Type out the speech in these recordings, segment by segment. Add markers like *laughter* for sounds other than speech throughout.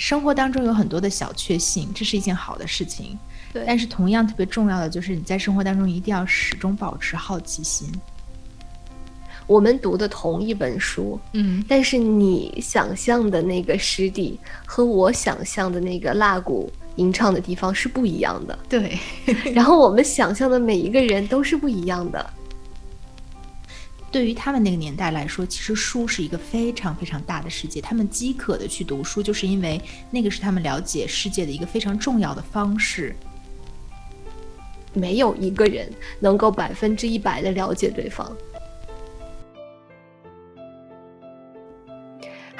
生活当中有很多的小确幸，这是一件好的事情。对，但是同样特别重要的就是你在生活当中一定要始终保持好奇心。我们读的同一本书，嗯，但是你想象的那个湿地和我想象的那个蜡谷吟唱的地方是不一样的。对，*laughs* *laughs* 然后我们想象的每一个人都是不一样的。对于他们那个年代来说，其实书是一个非常非常大的世界。他们饥渴的去读书，就是因为那个是他们了解世界的一个非常重要的方式。没有一个人能够百分之一百的了解对方。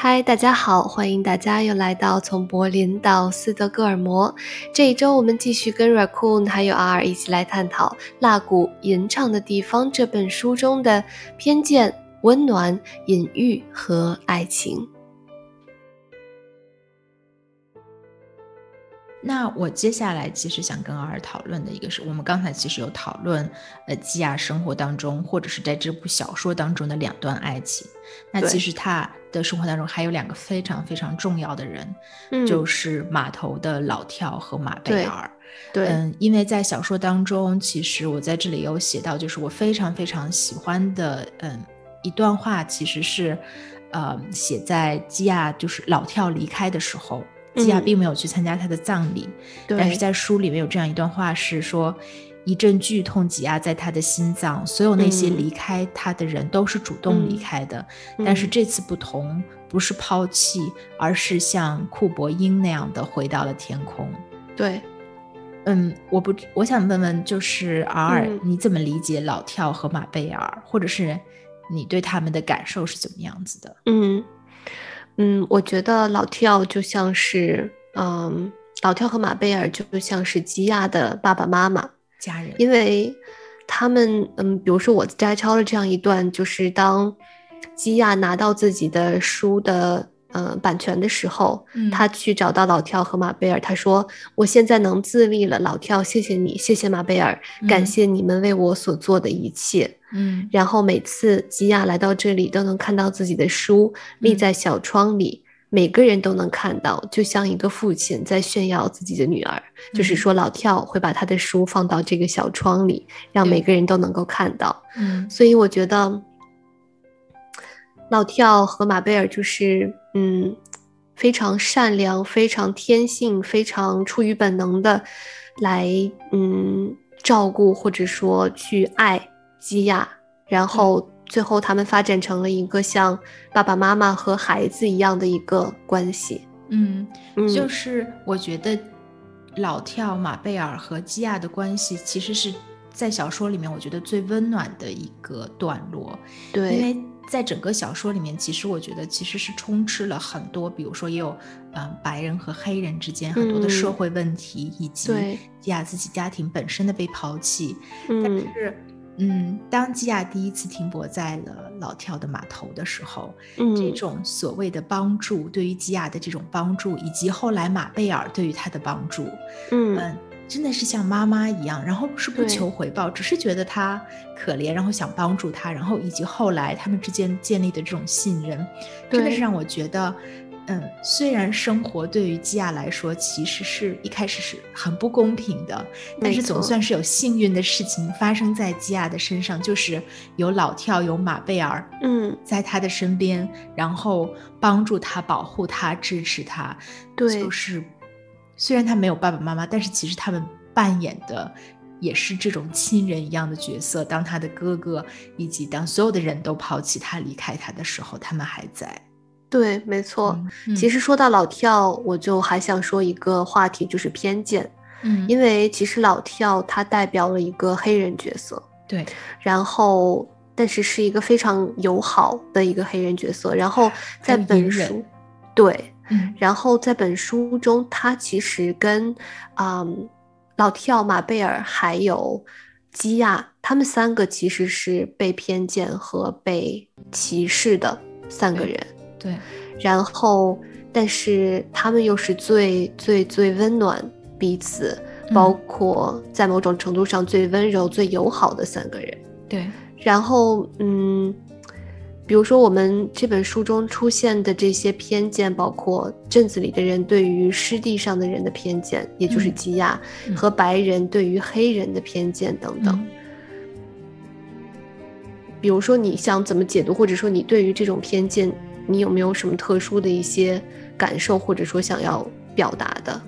嗨，大家好，欢迎大家又来到从柏林到斯德哥尔摩。这一周我们继续跟 Raccoon 还有 R 一起来探讨《蜡谷吟唱的地方》这本书中的偏见、温暖、隐喻和爱情。那我接下来其实想跟尔讨论的一个是我们刚才其实有讨论，呃，基亚生活当中或者是在这部小说当中的两段爱情。那其实他的生活当中还有两个非常非常重要的人，就是码头的老跳和马贝尔。对，嗯，因为在小说当中，其实我在这里有写到，就是我非常非常喜欢的，嗯，一段话，其实是，呃，写在基亚就是老跳离开的时候。基亚并没有去参加他的葬礼，但是在书里面有这样一段话，是说一阵剧痛挤压在他的心脏，所有那些离开他的人都是主动离开的，但是这次不同，不是抛弃，而是像库伯因那样的回到了天空。对，嗯，我不，我想问问，就是尔尔，你怎么理解老跳和马贝尔，或者是你对他们的感受是怎么样子的？嗯。嗯，我觉得老跳就像是，嗯，老跳和马贝尔就像是基亚的爸爸妈妈家人，因为他们，嗯，比如说我摘抄了这样一段，就是当基亚拿到自己的书的。嗯，版权的时候，他去找到老跳和马贝尔，他说：“我现在能自立了，老跳，谢谢你，谢谢马贝尔，感谢你们为我所做的一切。”嗯，然后每次吉亚来到这里，都能看到自己的书立在小窗里，每个人都能看到，就像一个父亲在炫耀自己的女儿。就是说，老跳会把他的书放到这个小窗里，让每个人都能够看到。嗯，所以我觉得。老跳和马贝尔就是，嗯，非常善良、非常天性、非常出于本能的，来，嗯，照顾或者说去爱基亚，然后最后他们发展成了一个像爸爸妈妈和孩子一样的一个关系。嗯，就是我觉得老跳、马贝尔和基亚的关系，其实是在小说里面我觉得最温暖的一个段落。对，因为。在整个小说里面，其实我觉得其实是充斥了很多，比如说也有，嗯，白人和黑人之间很多的社会问题，以及吉亚自己家庭本身的被抛弃。但是，嗯，当吉亚第一次停泊在了老跳的码头的时候，这种所谓的帮助，对于吉亚的这种帮助，以及后来马贝尔对于他的帮助，嗯。真的是像妈妈一样，然后是不求回报，只是觉得他可怜，然后想帮助他，然后以及后来他们之间建立的这种信任，真的是让我觉得，嗯，虽然生活对于基亚来说其实是一开始是很不公平的，但是总算是有幸运的事情发生在基亚的身上，就是有老跳有马贝尔，嗯，在他的身边，然后帮助他、保护他、支持他，对，就是。虽然他没有爸爸妈妈，但是其实他们扮演的也是这种亲人一样的角色。当他的哥哥以及当所有的人都抛弃他、离开他的时候，他们还在。对，没错。其实说到老跳，我就还想说一个话题，就是偏见。嗯，因为其实老跳他代表了一个黑人角色。对。然后，但是是一个非常友好的一个黑人角色。然后在本书，对。然后在本书中，他其实跟，嗯，老跳、马贝尔还有基亚，他们三个其实是被偏见和被歧视的三个人。对。然后，但是他们又是最最最温暖彼此，包括在某种程度上最温柔、最友好的三个人。对。然后，嗯。比如说我们这本书中出现的这些偏见，包括镇子里的人对于湿地上的人的偏见，也就是基亚，和白人对于黑人的偏见等等。比如说你想怎么解读，或者说你对于这种偏见，你有没有什么特殊的一些感受，或者说想要表达的？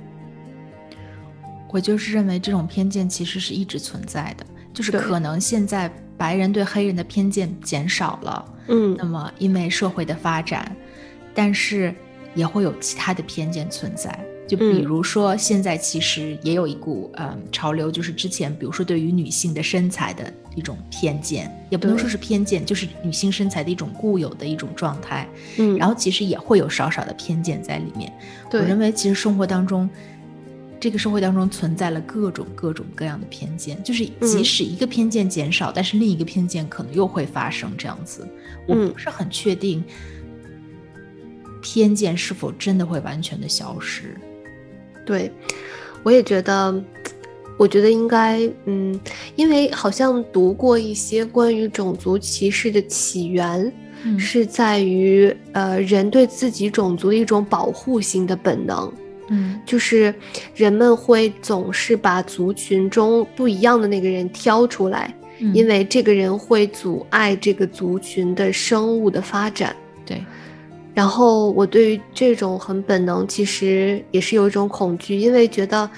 我就是认为这种偏见其实是一直存在的，就是可能现在白人对黑人的偏见减少了，嗯，那么因为社会的发展，但是也会有其他的偏见存在，就比如说现在其实也有一股呃潮流，就是之前比如说对于女性的身材的一种偏见，也不能说是偏见，就是女性身材的一种固有的一种状态，嗯，然后其实也会有少少的偏见在里面。我认为其实生活当中。这个社会当中存在了各种各种各样的偏见，就是即使一个偏见减少，但是另一个偏见可能又会发生这样子。我不是很确定偏见是否真的会完全的消失。对，我也觉得，我觉得应该，嗯，因为好像读过一些关于种族歧视的起源，是在于呃人对自己种族的一种保护性的本能。嗯，就是人们会总是把族群中不一样的那个人挑出来，因为这个人会阻碍这个族群的生物的发展。对。然后我对于这种很本能，其实也是有一种恐惧，因为觉得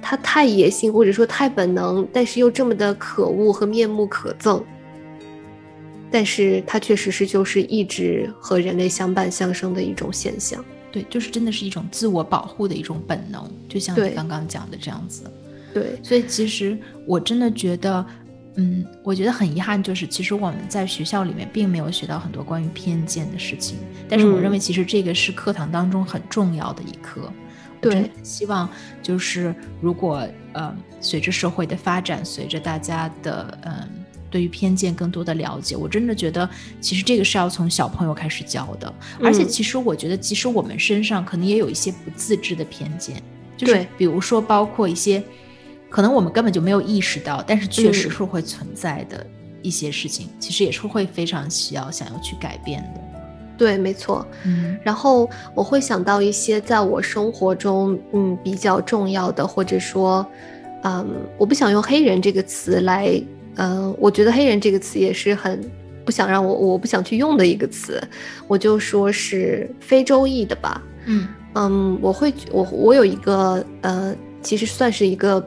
他太野性，或者说太本能，但是又这么的可恶和面目可憎。但是它确实是就是一直和人类相伴相生的一种现象。对，就是真的是一种自我保护的一种本能，就像你刚刚讲的这样子。对，所以其实我真的觉得，嗯，我觉得很遗憾，就是其实我们在学校里面并没有学到很多关于偏见的事情。但是我认为，其实这个是课堂当中很重要的一课。对，希望就是如果呃，随着社会的发展，随着大家的嗯。对于偏见更多的了解，我真的觉得其实这个是要从小朋友开始教的。而且其实我觉得，其实我们身上可能也有一些不自知的偏见，就是比如说包括一些可能我们根本就没有意识到，但是确实是会存在的一些事情，其实也是会非常需要想要去改变的。对，没错。嗯，然后我会想到一些在我生活中嗯比较重要的，或者说嗯，我不想用黑人这个词来。嗯，我觉得“黑人”这个词也是很不想让我，我不想去用的一个词，我就说是非洲裔的吧。嗯嗯，我会我我有一个呃，其实算是一个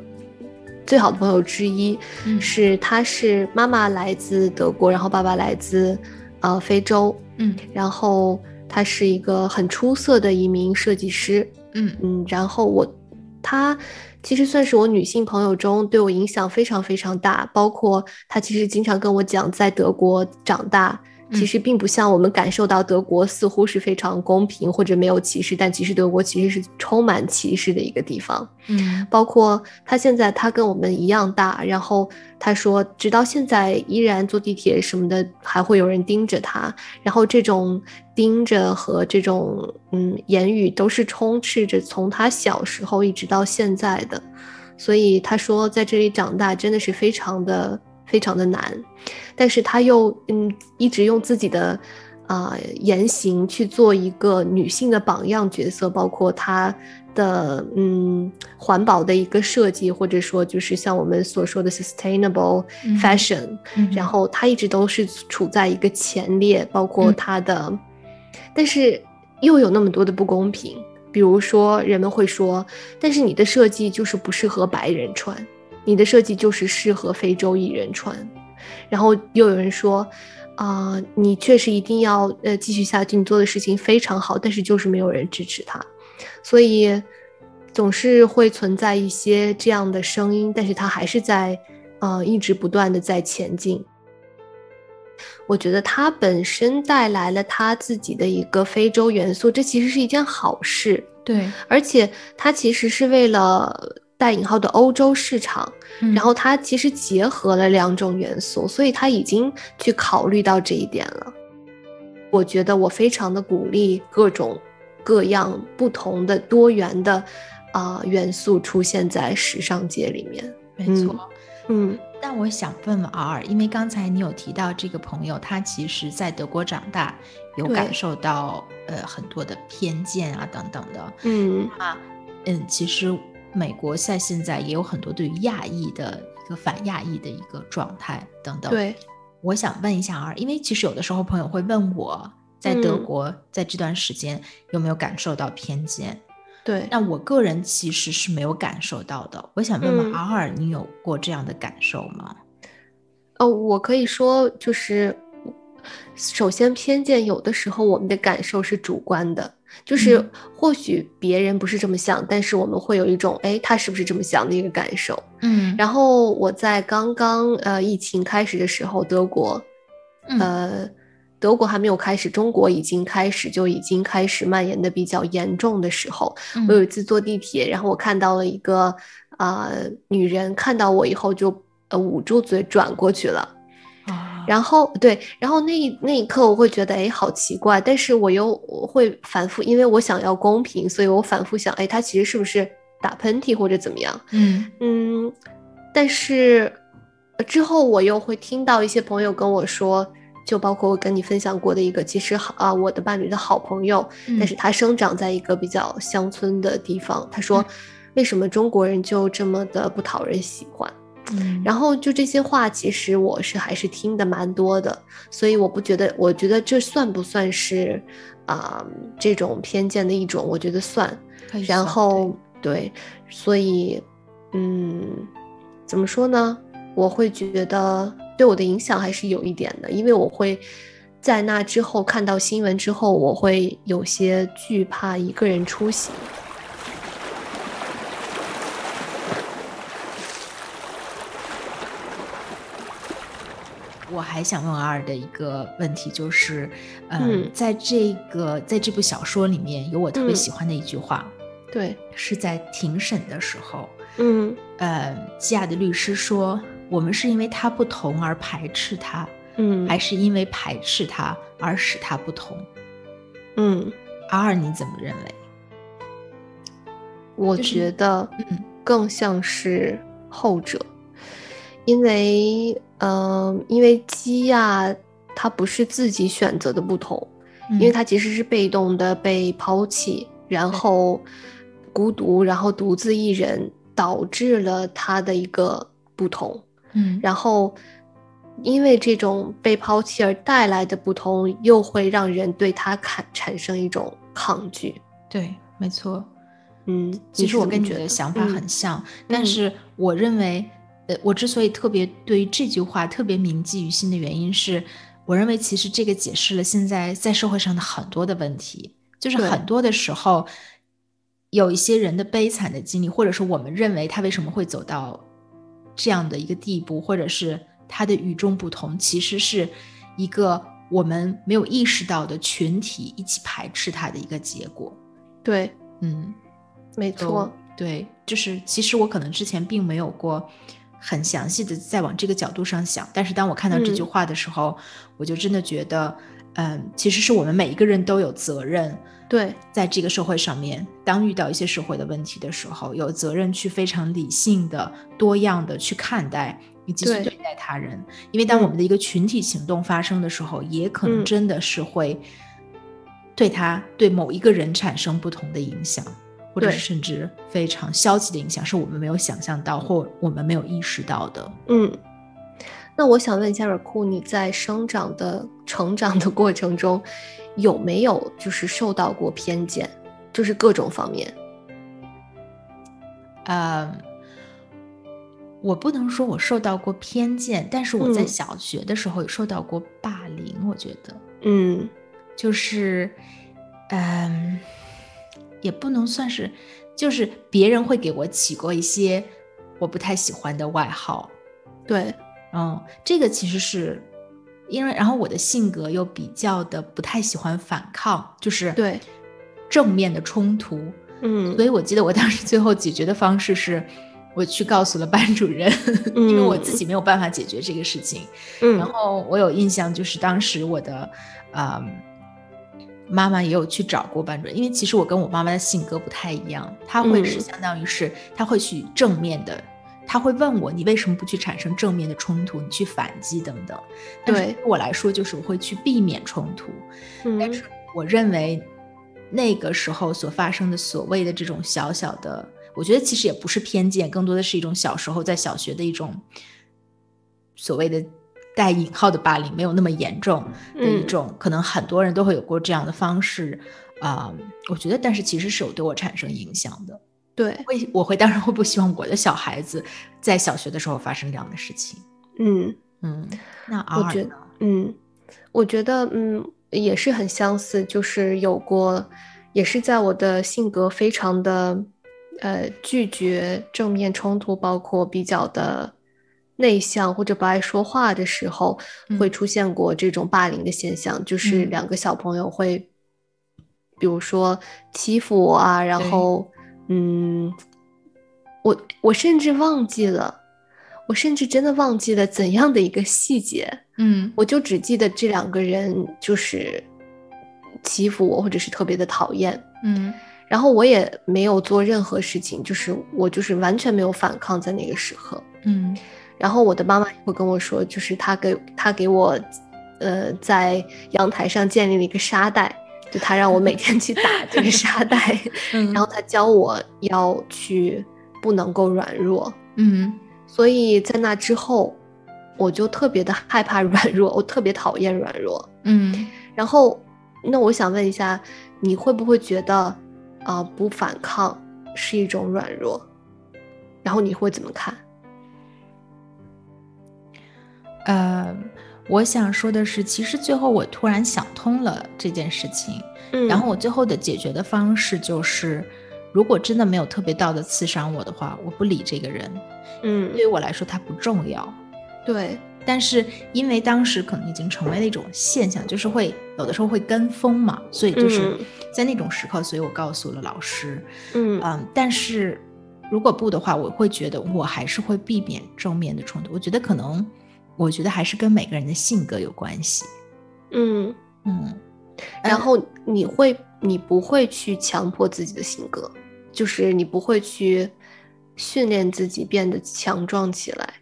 最好的朋友之一，是他是妈妈来自德国，然后爸爸来自呃非洲。嗯，然后他是一个很出色的一名设计师。嗯嗯，然后我他。其实算是我女性朋友中对我影响非常非常大，包括她其实经常跟我讲，在德国长大。其实并不像我们感受到德国似乎是非常公平或者没有歧视，但其实德国其实是充满歧视的一个地方。嗯，包括他现在他跟我们一样大，然后他说直到现在依然坐地铁什么的还会有人盯着他，然后这种盯着和这种嗯言语都是充斥着从他小时候一直到现在的，所以他说在这里长大真的是非常的。非常的难，但是他又嗯一直用自己的啊言行去做一个女性的榜样角色，包括他的嗯环保的一个设计，或者说就是像我们所说的 sustainable fashion，然后他一直都是处在一个前列，包括他的，但是又有那么多的不公平，比如说人们会说，但是你的设计就是不适合白人穿。你的设计就是适合非洲艺人穿，然后又有人说，啊，你确实一定要呃继续下去，你做的事情非常好，但是就是没有人支持他，所以总是会存在一些这样的声音，但是他还是在呃一直不断的在前进。我觉得他本身带来了他自己的一个非洲元素，这其实是一件好事。对，而且他其实是为了。带引号的欧洲市场，然后它其实结合了两种元素，所以它已经去考虑到这一点了。我觉得我非常的鼓励各种各样不同的多元的啊元素出现在时尚界里面。没错，嗯，但我想问问 R，因为刚才你有提到这个朋友，他其实在德国长大，有感受到呃很多的偏见啊等等的。嗯啊，嗯，其实美国在现在也有很多对于亚裔的一个反亚裔的一个状态等等。对，我想问一下 R，因为其实有的时候朋友会问我在德国在这段时间有没有感受到偏见。对，那我个人其实是没有感受到的。我想问问 R，你有过这样的感受吗？哦，我可以说，就是首先偏见有的时候我们的感受是主观的，就是或许别人不是这么想，但是我们会有一种哎，他是不是这么想的一个感受。嗯，然后我在刚刚呃疫情开始的时候，德国，呃。德国还没有开始，中国已经开始，就已经开始蔓延的比较严重的时候，我有一次坐地铁，然后我看到了一个啊女人，看到我以后就呃捂住嘴转过去了，然后对，然后那那一刻我会觉得哎好奇怪，但是我又会反复，因为我想要公平，所以我反复想，哎，他其实是不是打喷嚏或者怎么样？嗯嗯，但是之后我又会听到一些朋友跟我说。就包括我跟你分享过的一个，其实好啊，我的伴侣的好朋友，但是他生长在一个比较乡村的地方。他说，为什么中国人就这么的不讨人喜欢？嗯，然后就这些话，其实我是还是听的蛮多的，所以我不觉得，我觉得这算不算是啊这种偏见的一种？我觉得算。然后对，所以嗯，怎么说呢？我会觉得。对我的影响还是有一点的，因为我会在那之后看到新闻之后，我会有些惧怕一个人出行。我还想问阿尔的一个问题就是，嗯，在这个在这部小说里面有我特别喜欢的一句话，对，是在庭审的时候，嗯，呃，基亚的律师说。我们是因为他不同而排斥他，嗯，还是因为排斥他而使他不同？嗯，阿尔你怎么认为？我觉得，嗯，更像是后者，因为，嗯，因为鸡啊，它不是自己选择的不同，因为它其实是被动的被抛弃，然后孤独，然后独自一人，导致了它的一个不同。嗯，然后，因为这种被抛弃而带来的不同，又会让人对它产产生一种抗拒。对，没错。嗯，其实我跟你的想法很像，但是我认为，呃，我之所以特别对于这句话特别铭记于心的原因是，我认为其实这个解释了现在在社会上的很多的问题，就是很多的时候，有一些人的悲惨的经历，或者是我们认为他为什么会走到。这样的一个地步，或者是他的与众不同，其实是一个我们没有意识到的群体一起排斥他的一个结果。对，嗯，没错，对，就是其实我可能之前并没有过很详细的在往这个角度上想，但是当我看到这句话的时候，我就真的觉得，嗯，其实是我们每一个人都有责任。对，在这个社会上面，当遇到一些社会的问题的时候，有责任去非常理性的、多样的去看待以及去对。待他人。因为当我们的一个群体行动发生的时候，也可能真的是会对他、对某一个人产生不同的影响，或者是甚至非常消极的影响，是我们没有想象到或我们没有意识到的。嗯，那我想问一下尔库，你在生长的成长的过程中。有没有就是受到过偏见，就是各种方面？呃，我不能说我受到过偏见，但是我在小学的时候有受到过霸凌。我觉得，嗯，就是，嗯，也不能算是，就是别人会给我起过一些我不太喜欢的外号。对，嗯，这个其实是。因为，然后我的性格又比较的不太喜欢反抗，就是对正面的冲突，嗯，所以我记得我当时最后解决的方式是，我去告诉了班主任，*laughs* 因为我自己没有办法解决这个事情。嗯，然后我有印象，就是当时我的啊妈妈也有去找过班主任，因为其实我跟我妈妈的性格不太一样，她会是相当于是她会去正面的。她会问我你为什么不去产生正面的冲突，你去反击等等。对我来说，就是我会去避免冲突。嗯，但是我认为那个时候所发生的所谓的这种小小的，我觉得其实也不是偏见，更多的是一种小时候在小学的一种所谓的带引号的霸凌，没有那么严重的一种，可能很多人都会有过这样的方式啊。我觉得，但是其实是有对我产生影响的。对，会我会当然会不希望我的小孩子在小学的时候发生这样的事情。嗯嗯，那我觉得，嗯，我觉得，嗯，也是很相似，就是有过，也是在我的性格非常的，呃，拒绝正面冲突，包括比较的内向或者不爱说话的时候，会出现过这种霸凌的现象，就是两个小朋友会，比如说欺负我啊，然后。嗯，我我甚至忘记了，我甚至真的忘记了怎样的一个细节。嗯，我就只记得这两个人就是欺负我，或者是特别的讨厌。嗯，然后我也没有做任何事情，就是我就是完全没有反抗在那个时刻。嗯，然后我的妈妈会跟我说，就是她给她给我，呃，在阳台上建立了一个沙袋。就她让我每 *laughs* 天去打这个沙袋，然后她教我要去不能够软弱，嗯，所以在那之后，我就特别的害怕软弱，我特别讨厌软弱，嗯，然后那我想问一下，你会不会觉得啊不反抗是一种软弱？然后你会怎么看？呃。我想说的是，其实最后我突然想通了这件事情，嗯，然后我最后的解决的方式就是，如果真的没有特别道的刺伤我的话，我不理这个人，嗯，对于我来说他不重要，对，但是因为当时可能已经成为了一种现象，就是会有的时候会跟风嘛，所以就是在那种时刻，所以我告诉了老师，嗯嗯，但是如果不的话，我会觉得我还是会避免正面的冲突，我觉得可能。我觉得还是跟每个人的性格有关系，嗯嗯，然后你会，你不会去强迫自己的性格，就是你不会去训练自己变得强壮起来。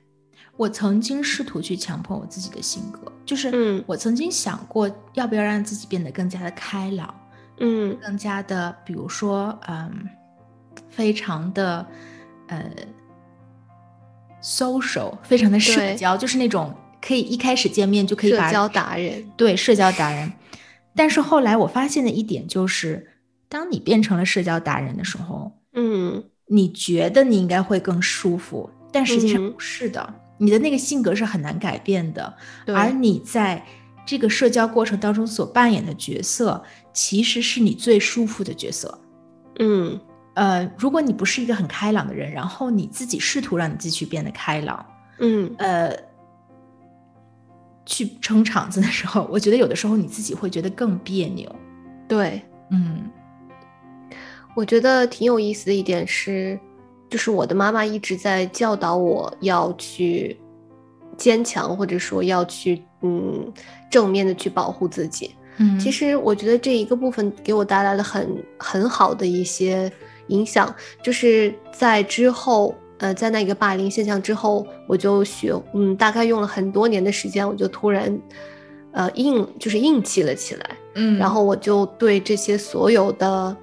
我曾经试图去强迫我自己的性格，就是嗯，我曾经想过要不要让自己变得更加的开朗，嗯，更加的，比如说，嗯，非常的，呃。Social 非常的社交，就是那种可以一开始见面就可以把社交达人，对社交达人。但是后来我发现的一点就是，当你变成了社交达人的时候，嗯，你觉得你应该会更舒服，但实际上不是的。你的那个性格是很难改变的，而你在这个社交过程当中所扮演的角色，其实是你最舒服的角色。嗯。呃，如果你不是一个很开朗的人，然后你自己试图让你自己去变得开朗，嗯，呃，去撑场子的时候，我觉得有的时候你自己会觉得更别扭。对，嗯，我觉得挺有意思的一点是，就是我的妈妈一直在教导我要去坚强，或者说要去嗯正面的去保护自己。嗯，其实我觉得这一个部分给我带来了很很好的一些。影响就是在之后，呃，在那个霸凌现象之后，我就学，嗯，大概用了很多年的时间，我就突然，呃，硬就是硬气了起来，嗯，然后我就对这些所有的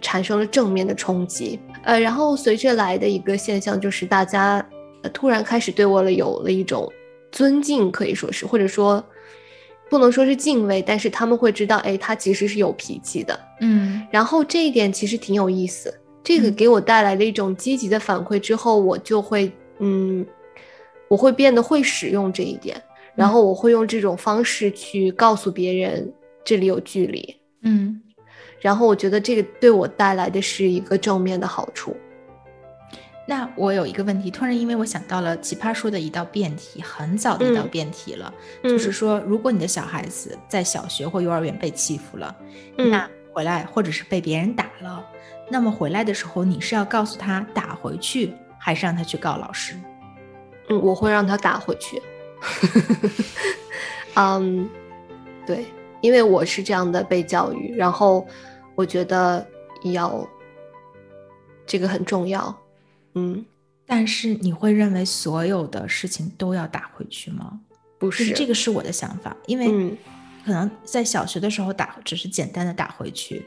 产生了正面的冲击，呃，然后随着来的一个现象就是大家呃突然开始对我了有了一种尊敬，可以说是，或者说。不能说是敬畏，但是他们会知道，哎，他其实是有脾气的，嗯。然后这一点其实挺有意思，这个给我带来了一种积极的反馈之后，我就会，嗯，我会变得会使用这一点，然后我会用这种方式去告诉别人这里有距离，嗯。然后我觉得这个对我带来的是一个正面的好处。那我有一个问题，突然因为我想到了奇葩说的一道辩题，很早的一道辩题了，就是说，如果你的小孩子在小学或幼儿园被欺负了，那回来或者是被别人打了，那么回来的时候，你是要告诉他打回去，还是让他去告老师？嗯，我会让他打回去。*laughs* 嗯，对，因为我是这样的被教育，然后我觉得要这个很重要。嗯，但是你会认为所有的事情都要打回去吗？不就是。这个是我的想法，因为嗯。可能在小学的时候打只是简单的打回去，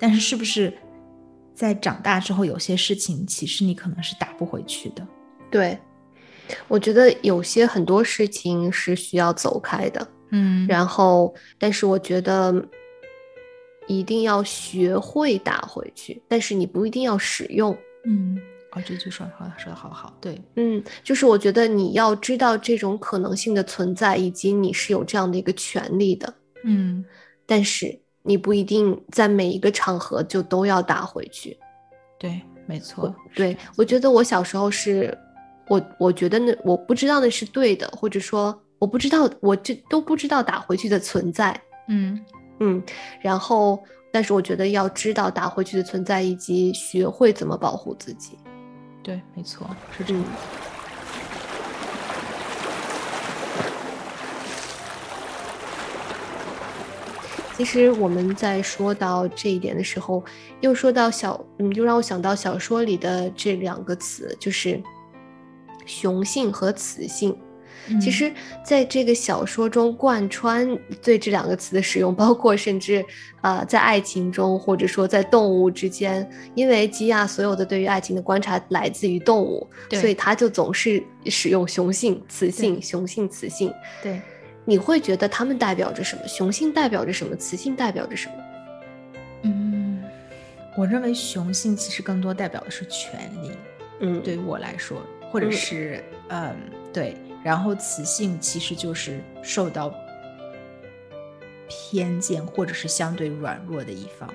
但是是不是在长大之后有些事情其实你可能是打不回去的？对，我觉得有些很多事情是需要走开的，嗯。然后，但是我觉得一定要学会打回去，但是你不一定要使用。嗯，哦，这句说说说的好好，对，嗯，就是我觉得你要知道这种可能性的存在，以及你是有这样的一个权利的，嗯但是你不一定在每一个场合就都要打回去。对，没错，对，我觉得我小时候是，我我觉得那我不知道那是对的，或者说我不知道，我这都不知道打回去的存在。嗯嗯，然后，但是我觉得要知道打回去的存在，以及学会怎么保护自己。对，没错，是这样。嗯，其实我们在说到这一点的时候，又说到小，嗯，又让我想到小说里的这两个词，就是雄性和雌性。其嗯实，在这个小说中贯穿对这两个词的使用，包括甚至呃，在爱情中，或者说在动物之间，因为基亚所有的对于爱情的观察来自于动物，对所以他就总是使用雄性、雌性、雄性、雌性。对，你会觉得它们代表着什么？雄性代表着什么？雌性代表着什么？嗯，我认为雄性其实更多代表的是权利，嗯，对于我来说，或者嗯是嗯对，然后雌性其实就是受到偏见或者是相对软弱的一方，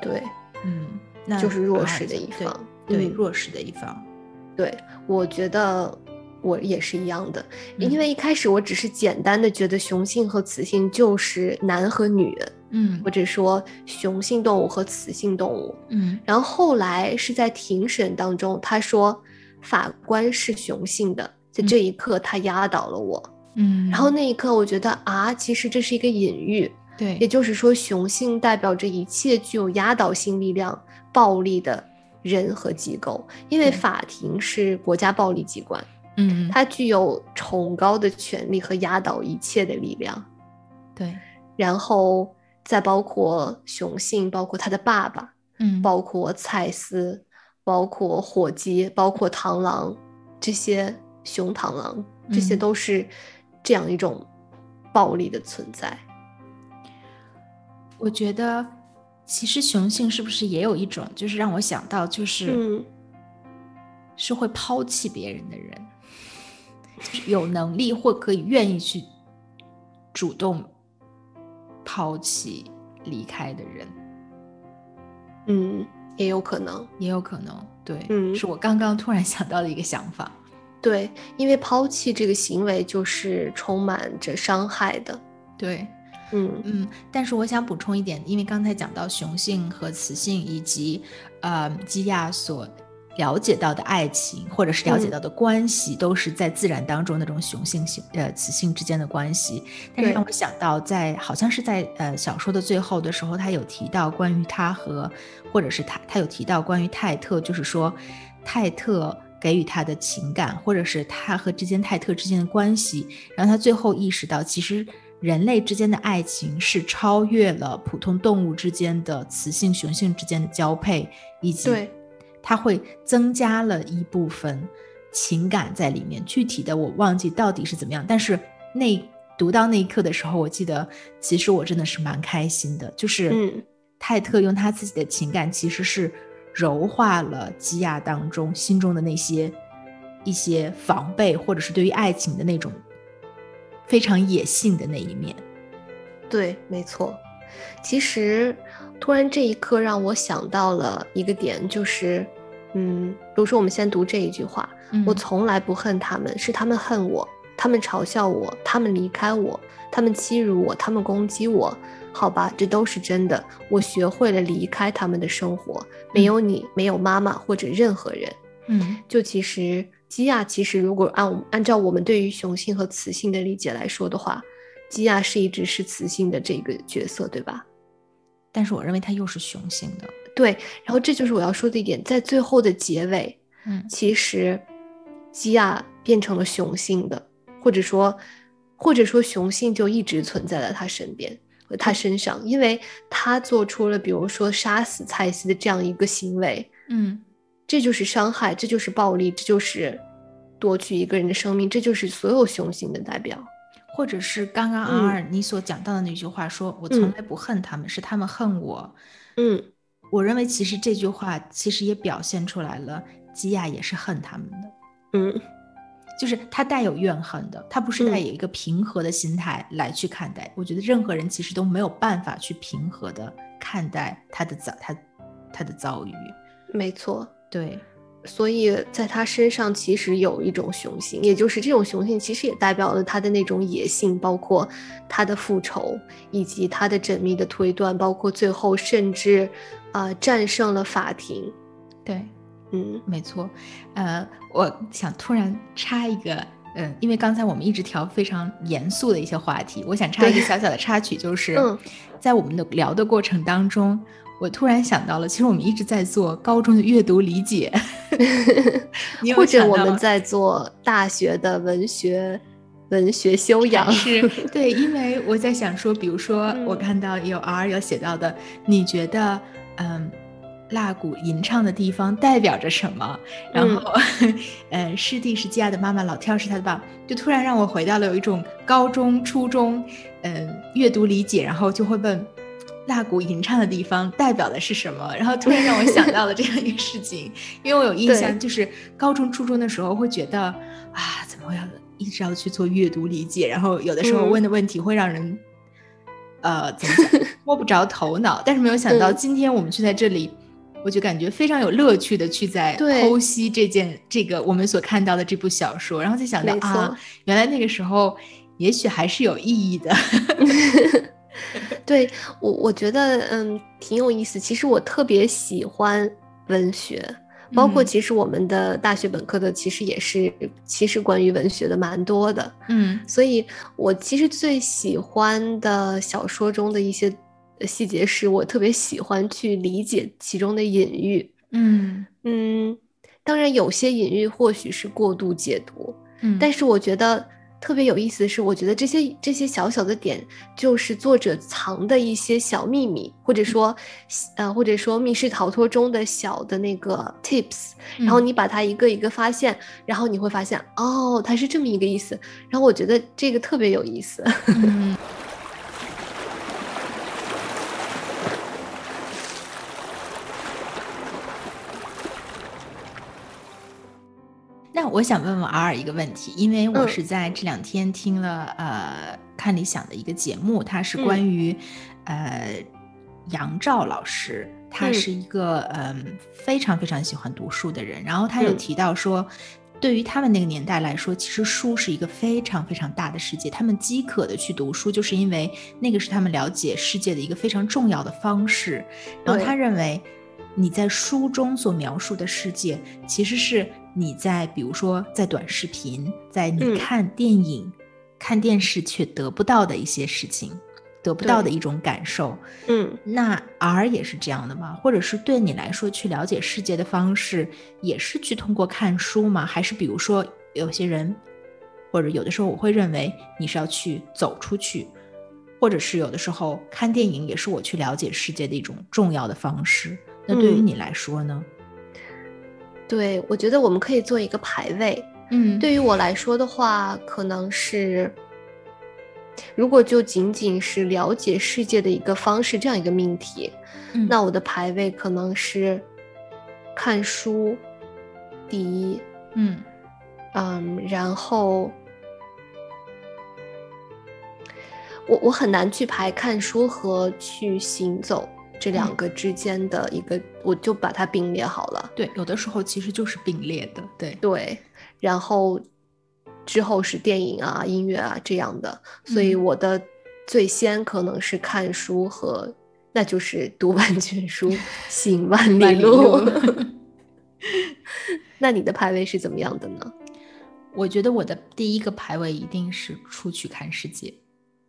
对。嗯，那就是弱啊势的一对方嗯对弱势的一方，对，我觉得我也是一样的，嗯。因为一开始我只是简单的觉得雄性和雌性就是男和女，嗯或者说雄性动物和雌性动物。嗯。然后后来是在庭审当中，他说法官是雄性的，在这一刻他压倒了我。嗯，然后那一刻我觉得啊，其实这是一个隐喻，对。也就是说雄性代表着一切具有压倒性力量、暴力的人和机构，因为法庭是国家暴力机关，嗯它具有崇高的权利和压倒一切的力量。对。然后再包括雄性，包括他的爸爸，嗯。包括蔡司，包括火鸡，包括螳螂，这些雄螳螂，这些嗯都是这样一种暴力的存在。我觉得其实雄性是不是也有一种，就是让我想到，就是、嗯是会抛弃别人的人，就是有能力或可以愿意去主动抛弃离开的人，嗯，也有可能。也有可能。对，嗯是我刚刚突然想到的一个想法。对，因为抛弃这个行为就是充满着伤害的。对，嗯嗯，但是我想补充一点，因为刚才讲到雄性和雌性以及呃基亚所了解到的爱情，或者是了解嗯到的关系，都是在自然当中那种雄性性呃雌性之间的关系。但是让我想到在，好像是在呃小说的最后的时候，他有提到关于他和，或者是他他有提到关于泰特，就是说泰特。给予他的情感，或者是他和之间泰特之间的关系，让他最后意识到，其实人类之间的爱情是超越了普通动物之间的雌性雄性之间的交配，以及对它会增加了一部分情感在里面。具体的我忘记到底是怎么样，但是那读到那一刻的时候，我记得其实我真的是蛮开心的，就是嗯泰特用他自己的情感其实是柔化了基亚当中心中的那些一些防备，或者是对于爱情的那种非常野性的那一面。对，没错。其实，突然这一刻让我想到了一个点，就是，嗯，比如说我们先读这一句话：我嗯从来不恨他们，是他们恨我，他们嘲笑我，他们离开我，他们欺辱我，他们攻击我。好吧，这都是真的。我学会了离开他们的生活，没有你，没有妈妈或者任何人。嗯就其实基亚，其实如果按按照我们对于雄性和雌性的理解来说的话，基亚是一直是雌性的这个角色，对吧？但是我认为它又是雄性的。对，然后这就是我要说的一点，在最后的结尾，嗯其实基亚变成了雄性的，或者说，或者说雄性就一直存在在他身边和他身上，因为他做出了比如说杀死蔡西的这样一个行为，嗯，这就是伤害，这就是暴力，这就是夺取一个人的生命，这就是所有雄性的代表。或者是刚刚阿尔你所讲到的那句话，说我从来不恨他们，是他们恨我。嗯，我认为其实这句话其实也表现出来了，基亚也是恨他们的。嗯，就是他带有怨恨的，他不是带有一个平和的心态来去看待。我觉得任何人其实都没有办法去平和的看待他的遭他他的遭遇。没错，对。所以在他身上其实有一种雄性，也就是这种雄性其实也代表了他的那种野性，包括他的复仇以及他的缜密的推断，包括最后甚至啊战胜了法庭。对，嗯，没错。呃，我想突然插一个，嗯，因为刚才我们一直调非常严肃的一些话题，我想插一个小小的插曲，就是在我们的聊的过程当中。我突然想到了，其实我们一直在做高中的阅读理解，*laughs* 或者我们在做大学的文学文学修养。*laughs* 是对，因为我在想说，比如说我看到有 R 有写到的，你觉得嗯，蜡鼓吟唱的地方代表着什么？然后，呃，师弟是基亚的妈妈，老跳是他的爸，就突然让我回到了有一种高中、初中，嗯，阅读理解，然后就会问。蜡鼓吟唱的地方代表的是什么？然后突然让我想到了这样一个事情，因为我有印象，就是高中、初中的时候会觉得啊，怎么要一直要去做阅读理解？然后有的时候问的问题会让人呃怎么讲摸不着头脑。但是没有想到今天我们却在这里，我就感觉非常有乐趣的去在剖析这件这个我们所看到的这部小说，然后就想到啊，原来那个时候也许还是有意义的。*laughs* *laughs* 对我，我觉得嗯挺有意思。其实我特别喜欢文学，包括其实我们的大学本科的其实也是其实关于文学的蛮多的。嗯，所以我其实最喜欢的小说中的一些细节，是我特别喜欢去理解其中的隐喻。嗯嗯，当然有些隐喻或许是过度解读。嗯，但是我觉得。特别有意思的是，我觉得这些这些小小的点，就是作者藏的一些小秘密，或者说，呃，或者说密室逃脱中的小的那个 tips，然后你把它一个一个发现，然后你会发现，哦，它是这么一个意思。然后我觉得这个特别有意思。*laughs* 那我想问问 R 一个问题，因为我是在这两天听了呃看理想的一个节目，它是关于呃杨照老师，他是一个嗯非常非常喜欢读书的人，然后他有提到说，对于他们那个年代来说，其实书是一个非常非常大的世界，他们饥渴的去读书，就是因为那个是他们了解世界的一个非常重要的方式，然后他认为。你在书中所描述的世界，其实是你在，比如说在短视频，在你看电影、看电视却得不到的一些事情，得不到的一种感受。嗯，那 R 也是这样的吗？或者是对你来说，去了解世界的方式也是去通过看书吗？还是比如说有些人，或者有的时候我会认为你是要去走出去，或者是有的时候看电影也是我去了解世界的一种重要的方式。那对于你来说呢？对，我觉得我们可以做一个排位。嗯，对于我来说的话，可能是，如果就仅仅是了解世界的一个方式这样一个命题，那我的排位可能是看书第一。嗯嗯，然后我我很难去排看书和去行走。这两个之间的一个，我就把它并列好了。对，有的时候其实就是并列的。对对，然后之后是电影啊、音乐啊这样的。所以我的最先可能是看书和，那就是读万卷书，行万里路。*laughs* 那你的排位是怎么样的呢？我觉得我的第一个排位一定是出去看世界。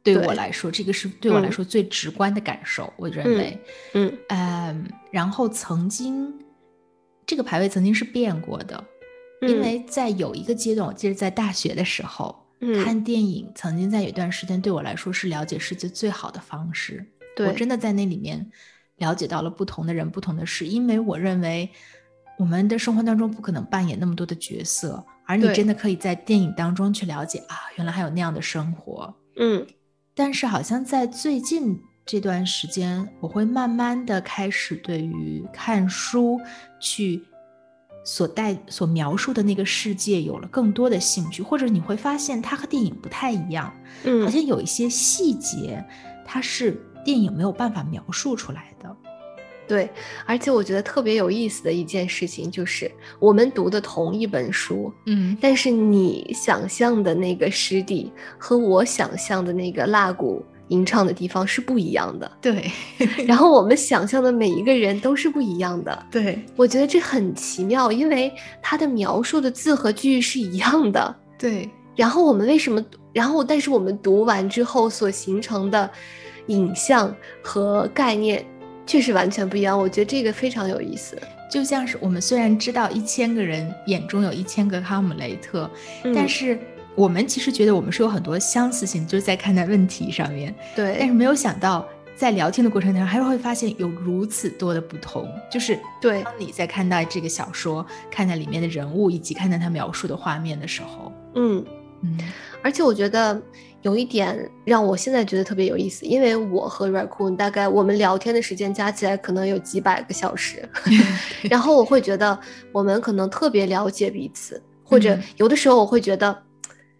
对我来说，这个是对我来说最直观的感受。我认为，嗯嗯，然后曾经这个排位曾经是变过的，因为在有一个阶段，我记得在大学的时候，看电影曾经在有一段时间对我来说是了解世界最好的方式。我真的在那里面了解到了不同的人、不同的事，因为我认为我们的生活当中不可能扮演那么多的角色，而你真的可以在电影当中去了解啊，原来还有那样的生活。嗯，但是好像在最近这段时间，我会慢慢的开始对于看书去。所带所描述的那个世界有了更多的兴趣，或者你会发现它和电影不太一样，嗯，好像有一些细节，它是电影没有办法描述出来的。对，而且我觉得特别有意思的一件事情就是，我们读的同一本书，嗯，但是你想象的那个湿地和我想象的那个蜡谷。吟唱的地方是不一样的，对。然后我们想象的每一个人都是不一样的，对。我觉得这很奇妙，因为它的描述的字和句是一样的，对。然后我们为什么？然后但是我们读完之后所形成的影像和概念却是完全不一样。我觉得这个非常有意思。就像是我们虽然知道一千个人眼中有一千个哈姆雷特，但是。我们其实觉得我们是有很多相似性，就是在看待问题上面。对，但是没有想到，在聊天的过程当中，还是会发现有如此多的不同。就是对，当你在看待这个小说、看待里面的人物以及看待他描述的画面的时候，嗯嗯。而且我觉得有一点让我现在觉得特别有意思，因为我和 Raccoon 大概我们聊天的时间加起来可能有几百个小时，*laughs* 然后我会觉得我们可能特别了解彼此，或者有的时候我会觉得。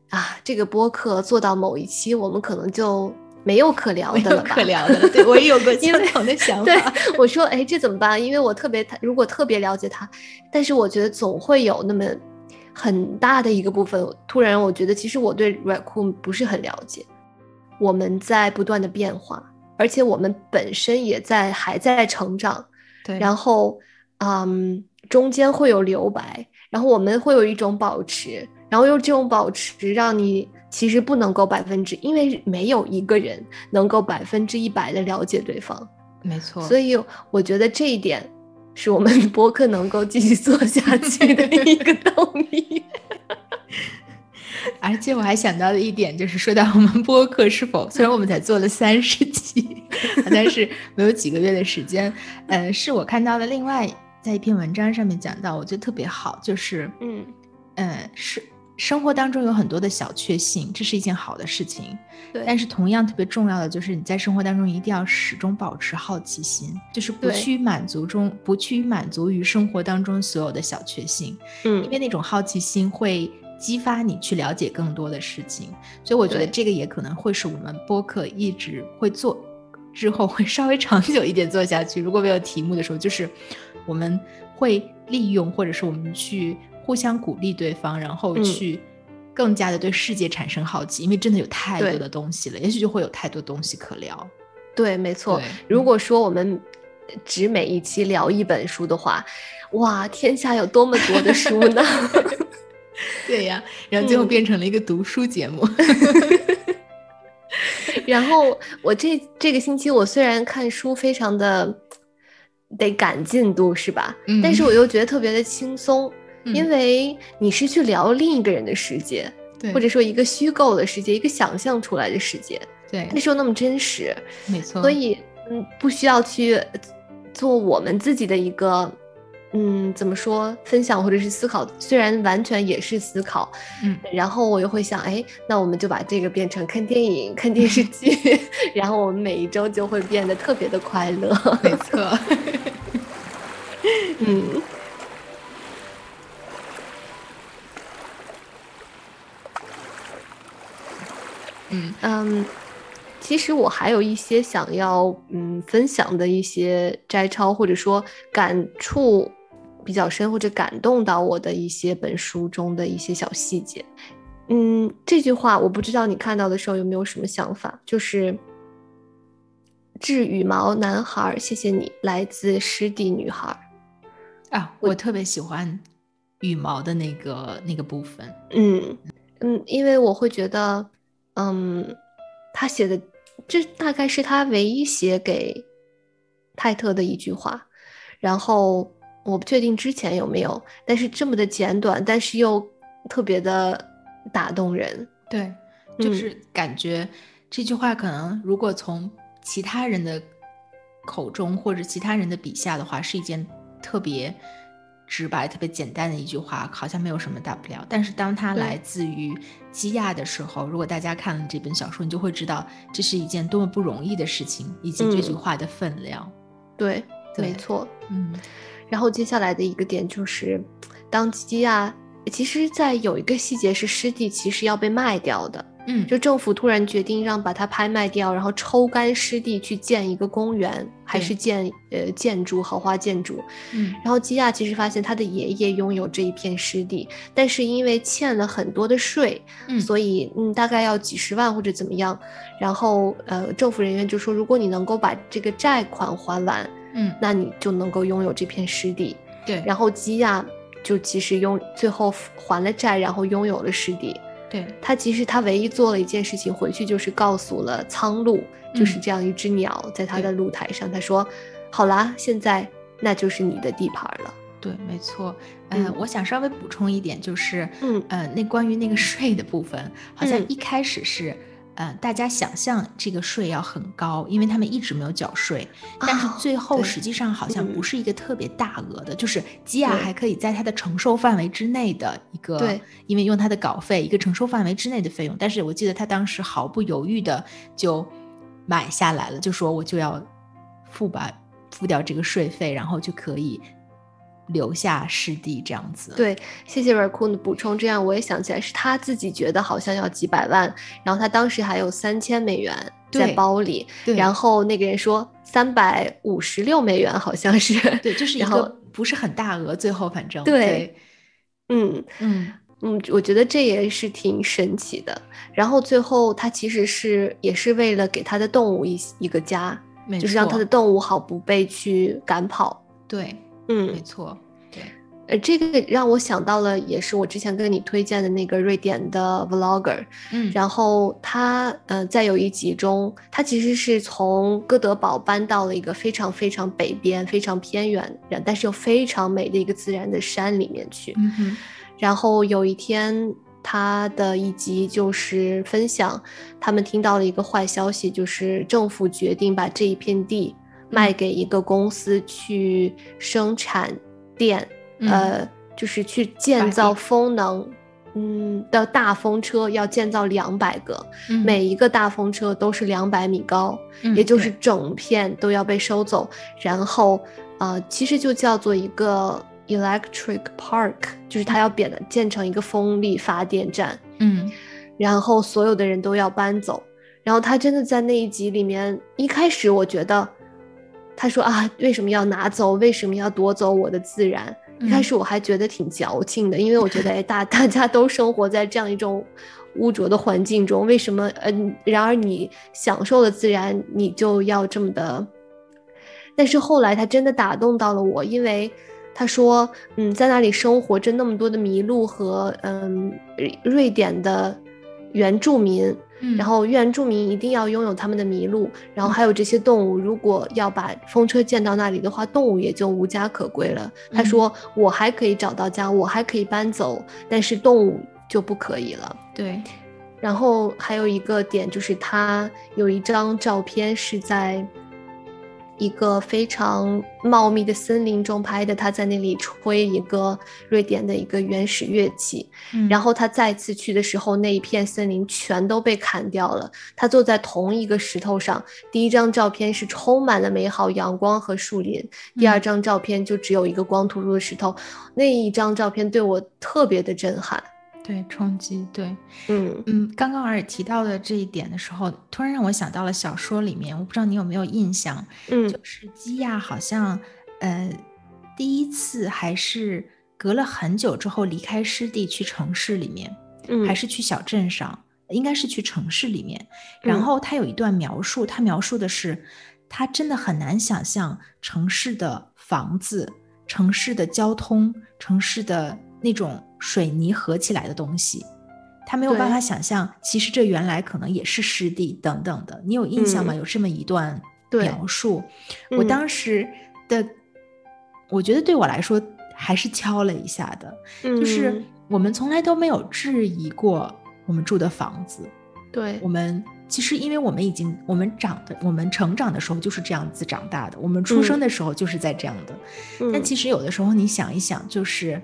啊，这个播客做到某一期，我们可能就没有可聊的了吧？可聊的，对我也有过 *laughs* 相同的想 *laughs* 法。对，我说，哎，这怎么办？因为我特别，如果特别了解他，但是我觉得总会有那么很大的一个部分，突然我觉得其实我对 Raccoon 不是很了解。我们在不断的变化，而且我们本身也在还在成长。对，然后，嗯，中间会有留白，然后我们会有一种保持。然后用这种保持，让你其实不能够百分之，因为没有一个人能够百分之一百的了解对方，没错。所以我觉得这一点是我们播客能够继续做下去的 *laughs* 一个动力。而且我还想到了一点就是，说到我们播客是否，虽然我们才做了三十期，*laughs* 但是没有几个月的时间，呃，是我看到了另外在一篇文章上面讲到，我觉得特别好，就是嗯嗯是。生活当中有很多的小确幸，这是一件好的事情。对，但是同样特别重要的就是你在生活当中一定要始终保持好奇心，就是不去满足中，不去满足于生活当中所有的小确幸。嗯，因为那种好奇心会激发你去了解更多的事情。所以我觉得这个也可能会是我们播客一直会做，之后会稍微长久一点做下去。如果没有题目的时候，就是我们会利用，或者是我们去。互相鼓励对方，然后去更加的对世界产生好奇，因为真的有太多的东西了，也许就会有太多东西可聊。对，没错。如果说我们只每一期聊一本书的话，哇，天下有多么多的书呢？*laughs* 对呀，然后最后变成了一个读书节目。*laughs* *laughs* 然后我这这个星期，我虽然看书非常的得赶进度，是吧？嗯。但是我又觉得特别的轻松。因为你是去聊另一个人的世界，对，或者说一个虚构的世界，一个想象出来的世界，对，那时候那么真实，没错。所以，嗯，不需要去做我们自己的一个，嗯，怎么说分享或者是思考，虽然完全也是思考，嗯。然后我又会想，哎，那我们就把这个变成看电影、看电视剧，*laughs* 然后我们每一周就会变得特别的快乐，没错。*laughs* 嗯。嗯嗯，其实我还有一些想要嗯分享的一些摘抄，或者说感触比较深或者感动到我的一些本书中的一些小细节。嗯，这句话我不知道你看到的时候有没有什么想法，就是致羽毛男孩，谢谢你，来自湿地女孩。啊，我特别喜欢羽毛的那个那个部分。嗯嗯，因为我会觉得。嗯，他写的这大概是他唯一写给泰特的一句话，然后我不确定之前有没有，但是这么的简短，但是又特别的打动人。对，就是感觉这句话可能如果从其他人的口中或者其他人的笔下的话，是一件特别直白、特别简单的一句话，好像没有什么大不了。但是当它来自于基亚的时候，如果大家看了这本小说，你就会知道这是一件多么不容易的事情，以及这句话的分量。对，没错。嗯。然后接下来的一个点就是，当基亚其实，在有一个细节是湿地其实要被卖掉的。嗯，就政府突然决定让把它拍卖掉，然后抽干湿地去建一个公园，还是建呃建筑豪华建筑。嗯，然后基亚其实发现他的爷爷拥有这一片湿地，但是因为欠了很多的税，嗯，所以嗯大概要几十万或者怎么样。然后呃政府人员就说，如果你能够把这个债款还完，嗯，那你就能够拥有这片湿地。对，然后基亚就其实拥最后还了债，然后拥有了湿地。对他，其实他唯一做了一件事情，回去就是告诉了苍鹭，就是这样一只鸟，在他的露台上，他说：“好啦，现在那就是你的地盘了。”对，没错。嗯，我想稍微补充一点，就是，嗯，呃，那关于那个税的部分，好像一开始是。嗯，大家想象这个税要很高，因为他们一直没有缴税。但是最后实际上好像不是一个特别大额的，就是基亚还可以在他的承受范围之内的一个，对，因为用他的稿费一个承受范围之内的费用。但是我记得他当时毫不犹豫的就买下来了，就说我就要付吧，付掉这个税费，然后就可以。留下师弟这样子，对，谢谢 Raccoon 的补充，这样我也想起来是他自己觉得好像要几百万，然后他当时还有三千美元在包里，然后那个人说三百五十六美元好像是，对，就是一个不是很大额，最后反正对，嗯嗯嗯，我觉得这也是挺神奇的。然后最后他其实是也是为了给他的动物一一个家，就是让他的动物好不被去赶跑，对。嗯，没错，对，呃，这个让我想到了，也是我之前跟你推荐的那个瑞典的 vlogger，嗯，然后他，呃，在有一集中，他其实是从哥德堡搬到了一个非常非常北边、非常偏远，但是又非常美的一个自然的山里面去，嗯，然后有一天，他的一集就是分享，他们听到了一个坏消息，就是政府决定把这一片地。卖给一个公司去生产电，呃，就是去建造风能，嗯的大风车，要建造两百个，每一个大风车都是两百米高，也就是整片都要被收走。然后，呃，其实就叫做一个 electric park，就是它要变的建成一个风力发电站。嗯，然后所有的人都要搬走。然后他真的在那一集里面，一开始我觉得。他说啊，为什么要拿走？为什么要夺走我的自然？一开始我还觉得挺矫情的，因为我觉得，哎，大 *laughs* 大家都生活在这样一种污浊的环境中，为什么？嗯，然而你享受了自然，你就要这么的？但是后来他真的打动到了我，因为他说，嗯，在那里生活着那么多的麋鹿和嗯，瑞典的原住民。然后原住民一定要拥有他们的麋鹿，然后还有这些动物。如果要把风车建到那里的话，动物也就无家可归了。他说：“我还可以找到家，我还可以搬走，但是动物就不可以了。”对。然后还有一个点就是，他有一张照片是在。一个非常茂密的森林中拍的，他在那里吹一个瑞典的一个原始乐器。然后他再次去的时候，那一片森林全都被砍掉了。他坐在同一个石头上，第一张照片是充满了美好阳光和树林，第二张照片就只有一个光秃秃的石头。那一张照片对我特别的震撼。对冲击，对，嗯。嗯，刚刚尔提到的这一点的时候，突然让我想到了小说里面，我不知道你有没有印象，嗯，就是基亚好像，呃，第一次还是隔了很久之后离开湿地去城市里面，嗯，还是去小镇上，应该是去城市里面，然后他有一段描述，他描述的是，他真的很难想象城市的房子、城市的交通、城市的那种。水泥合起来的东西，他没有办法想象，其实这原来可能也是湿地等等的。你有印象吗？有这么一段描述，我当时的我觉得对我来说还是敲了一下的，就是我们从来都没有质疑过我们住的房子。对我们，其实因为我们已经我们长的，我们成长的时候就是这样子长大的，我们出生的时候就是在这样的。但其实有的时候你想一想，就是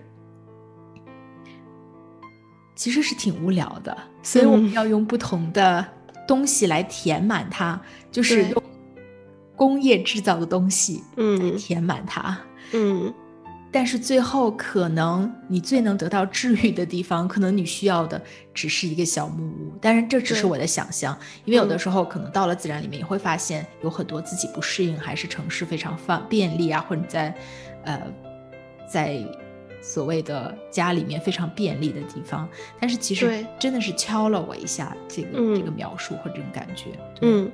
其实是挺无聊的，所以我们要用不同的东西来填满它，就是用工业制造的东西，嗯，填满它，嗯。但是最后，可能你最能得到治愈的地方，可能你需要的只是一个小木屋。当然，这只是我的想象，因为有的时候可能到了自然里面，也会发现有很多自己不适应，还是城市非常方便利啊，或者在，呃，在所谓的家里面非常便利的地方。但是其实真的是敲了我一下，这个这个描述和这种感觉。嗯，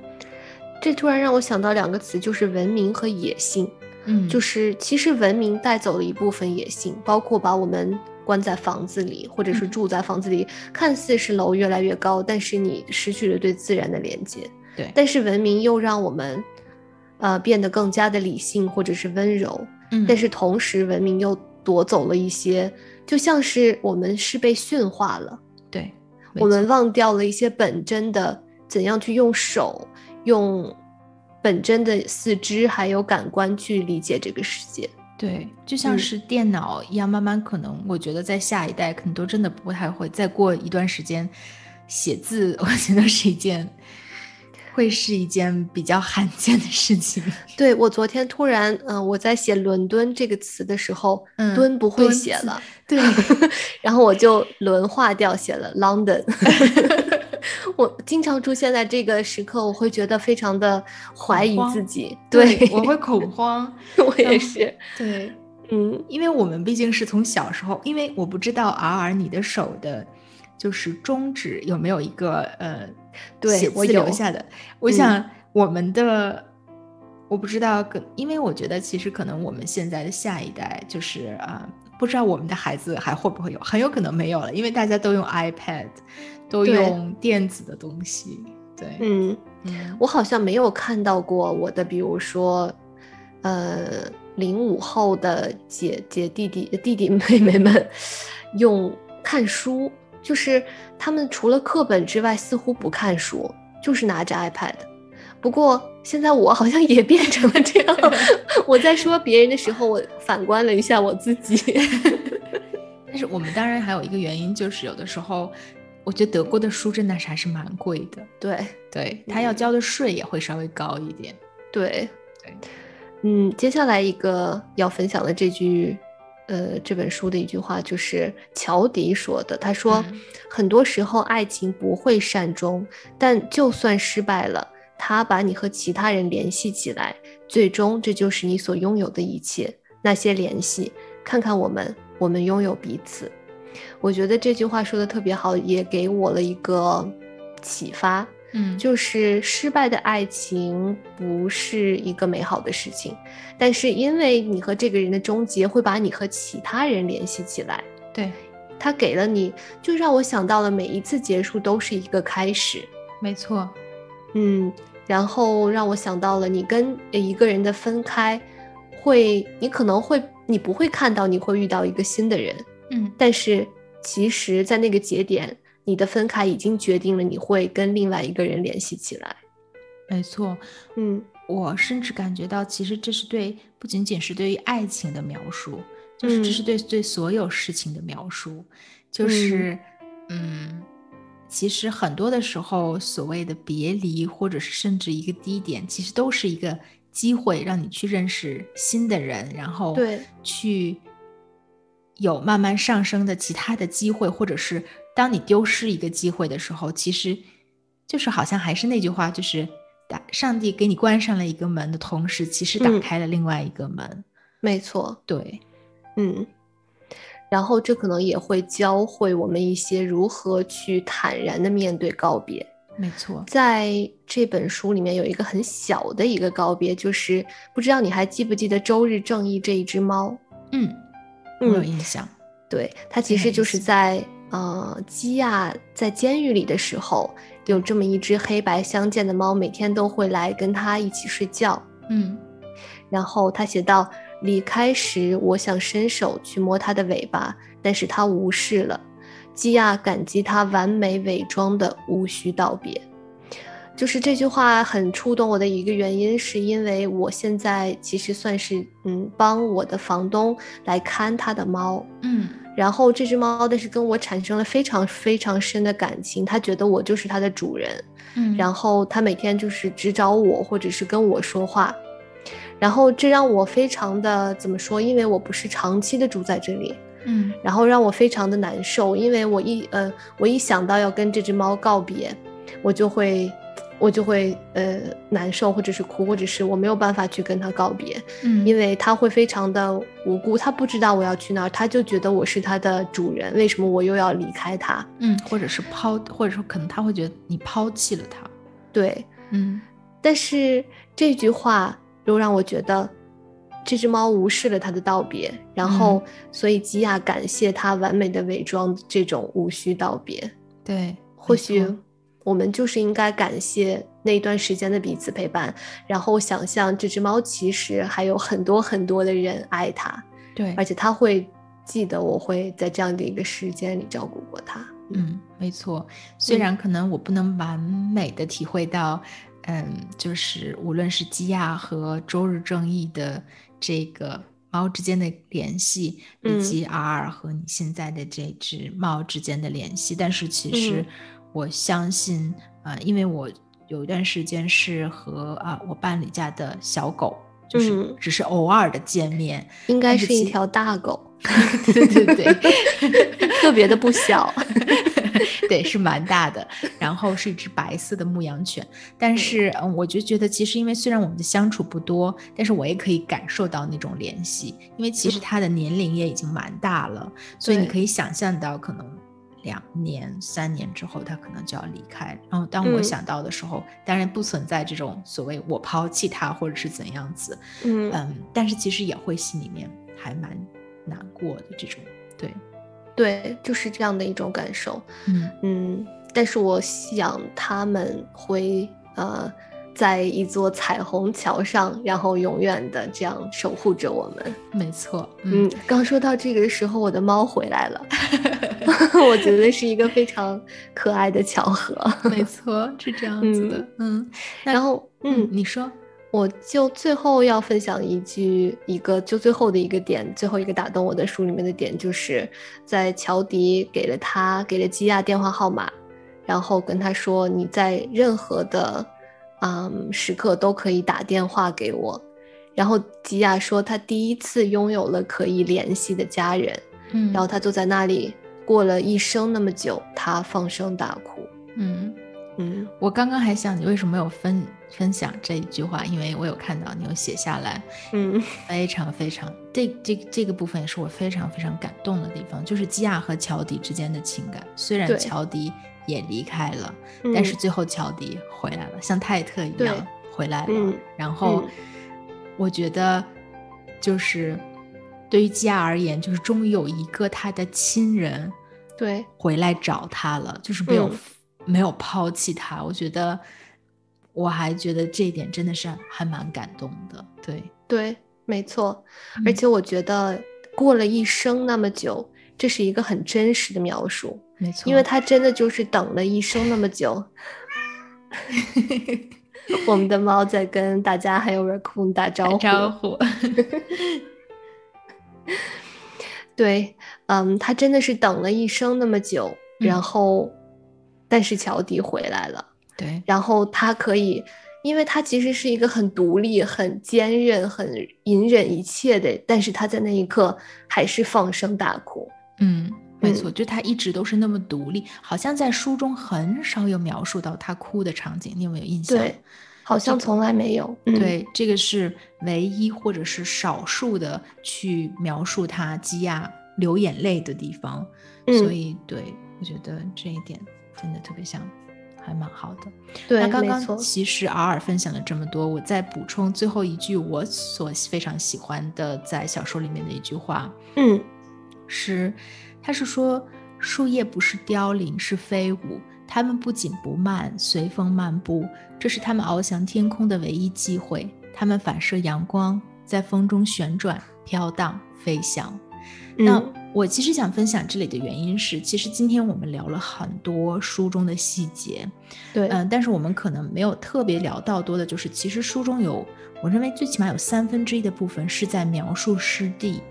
这突然让我想到两个词，就是文明和野性。嗯，就是其实文明带走了一部分野性，包括把我们关在房子里，或者是住在房子里，看似是楼越来越高，但是你失去了对自然的连接。对，但是文明又让我们，呃，变得更加的理性或者是温柔。嗯，但是同时文明又夺走了一些，就像是我们是被驯化了。对，我们忘掉了一些本真的，怎样去用手用。本真的四肢还有感官去理解这个世界，对，就像是电脑一样，慢慢可能，我觉得在下一代可能都真的不太会再过一段时间，写字，*laughs* 我觉得是一件，会是一件比较罕见的事情。*laughs* 对我昨天突然，嗯，我在写伦敦这个词的时候，嗯，敦不会写了，对，*laughs* 然后我就轮化掉写了 London。*laughs* 我经常出现在这个时刻，我会觉得非常的怀疑自己，对我会恐慌，我也是，对，嗯，因为我们毕竟是从小时候，因为我不知道 R R 你的手的，就是中指有没有一个呃，对我留下的，我想我们的，我不知道，因为我觉得其实可能我们现在的下一代就是啊，不知道我们的孩子还会不会有，很有可能没有了，因为大家都用 iPad。都用电子的东西，对，嗯。嗯，我好像没有看到过我的，比如说，呃，零五后的姐姐弟弟弟弟妹妹们 *laughs* 用看书，就是他们除了课本之外，似乎不看书，就是拿着 iPad。不过现在我好像也变成了这样，*laughs* 我在说别人的时候，我反观了一下我自己。*laughs* 但是我们当然还有一个原因，就是有的时候。我觉得德国的书真的是还是蛮贵的，对对，他要交的税也会稍微高一点，对对，嗯，接下来一个要分享的这句，呃，这本书的一句话就是乔迪说的，他说，很多时候爱情不会善终，但就算失败了，他把你和其他人联系起来，最终这就是你所拥有的一切，那些联系，看看我们，我们拥有彼此。我觉得这句话说的特别好，也给我了一个启发。嗯，就是失败的爱情不是一个美好的事情，但是因为你和这个人的终结会把你和其他人联系起来。对，他给了你，就让我想到了每一次结束都是一个开始。没错，嗯，然后让我想到了你跟一个人的分开，会，你可能会，你不会看到你会遇到一个新的人。嗯，但是其实，在那个节点，你的分开已经决定了你会跟另外一个人联系起来。没错，嗯，我甚至感觉到，其实这是对不仅仅是对于爱情的描述，就是这是对对所有事情的描述。就是，嗯，其实很多的时候，所谓的别离，或者是甚至一个低点，其实都是一个机会，让你去认识新的人，然后对去。有慢慢上升的其他的机会，或者是当你丢失一个机会的时候，其实就是好像还是那句话，就是打上帝给你关上了一个门的同时，其实打开了另外一个门。没错，对，嗯，然后这可能也会教会我们一些如何去坦然的面对告别。没错，在这本书里面有一个很小的一个告别，就是不知道你还记不记得周日正义这一只猫？嗯。我有印象，对它其实就是在呃基亚在监狱里的时候，有这么一只黑白相间的猫，每天都会来跟他一起睡觉。嗯，然后他写道，离开时，我想伸手去摸它的尾巴，但是它无视了。基亚感激他完美伪装的无需道别。就是这句话很触动我的一个原因，是因为我现在其实算是嗯帮我的房东来看他的猫，嗯，然后这只猫但是跟我产生了非常非常深的感情，它觉得我就是它的主人，嗯，然后它每天就是只找我或者是跟我说话，然后这让我非常的怎么说？因为我不是长期的住在这里，嗯，然后让我非常的难受，因为我一呃我一想到要跟这只猫告别，我就会。我就会呃难受，或者是哭，或者是我没有办法去跟他告别，嗯，因为他会非常的无辜，他不知道我要去哪儿，他就觉得我是他的主人，为什么我又要离开他？嗯，或者是抛，或者说可能他会觉得你抛弃了他，对，嗯，但是这句话又让我觉得这只猫无视了他的道别，然后所以吉亚感谢他完美的伪装这种无需道别，对，或许。我们就是应该感谢那段时间的彼此陪伴，然后想象这只猫其实还有很多很多的人爱它，对，而且它会记得我会在这样的一个时间里照顾过它。嗯，没错。虽然可能我不能完美的体会到，嗯，就是无论是基亚和周日正义的这个猫之间的联系，以及 R 和你现在的这只猫之间的联系，但是其实。我相信，啊，因为我有一段时间是和啊我伴侣家的小狗，就是只是偶尔的见面，应该是一条大狗，*laughs* 对对对，*laughs* 特别的不小，*laughs* 对，是蛮大的，然后是一只白色的牧羊犬，但是嗯，我就觉得其实因为虽然我们的相处不多，但是我也可以感受到那种联系，因为其实它的年龄也已经蛮大了，所以你可以想象到可能。两年、三年之后，他可能就要离开。然后，当我想到的时候，当然不存在这种所谓我抛弃他或者是怎样子，嗯嗯，但是其实也会心里面还蛮难过的。这种，对，对，就是这样的一种感受。嗯嗯，但是我想他们会呃。在一座彩虹桥上，然后永远的这样守护着我们。没错，嗯，刚说到这个的时候，我的猫回来了，*laughs* *laughs* 我觉得是一个非常可爱的巧合。没 *laughs* 错，是这样子的。嗯，然后，嗯，你说，我就最后要分享一句，一个就最后的一个点，最后一个打动我的书里面的点，就是在乔迪给了他给了基亚电话号码，然后跟他说你在任何的。嗯，时刻都可以打电话给我。然后吉亚说，他第一次拥有了可以联系的家人。嗯，然后他坐在那里，过了一生那么久，他放声大哭。嗯嗯，我刚刚还想你为什么没有分分享这一句话，因为我有看到你有写下来。嗯，*laughs* 非常非常，这这这个部分也是我非常非常感动的地方，就是基亚和乔迪之间的情感。虽然乔迪。也离开了，但是最后乔迪回来了，像泰特一样回来了。然后我觉得，就是对于基亚而言，就是终于有一个他的亲人对回来找他了，就是没有没有抛弃他。我觉得，我还觉得这一点真的是还蛮感动的。对对，没错。而且我觉得过了一生那么久，这是一个很真实的描述。没错，因为他真的就是等了一生那么久。*laughs* 我们的猫在跟大家还有 raccoon 打招呼。招呼。对，嗯，他真的是等了一生那么久，然后，但是乔迪回来了。对，然后他可以，因为他其实是一个很独立、很坚韧、很隐忍一切的，但是他在那一刻还是放声大哭。嗯。没错，就他一直都是那么独立，好像在书中很少有描述到他哭的场景，你有没有印象？对，好像从来没有。对，这个是唯一或者是少数的去描述他基亚流眼泪的地方。所以，对我觉得这一点真的特别像，还蛮好的。对，那刚刚其实尔尔分享了这么多，我再补充最后一句我所非常喜欢的在小说里面的一句话，嗯，是。他是说，树叶不是凋零，是飞舞。它们不紧不慢，随风漫步，这是它们翱翔天空的唯一机会。它们反射阳光，在风中旋转、飘荡、飞翔。那我其实想分享这里的原因是，其实今天我们聊了很多书中的细节，对，嗯，但是我们可能没有特别聊到多的，就是其实书中有，我认为最起码有三分之一的部分是在描述湿地，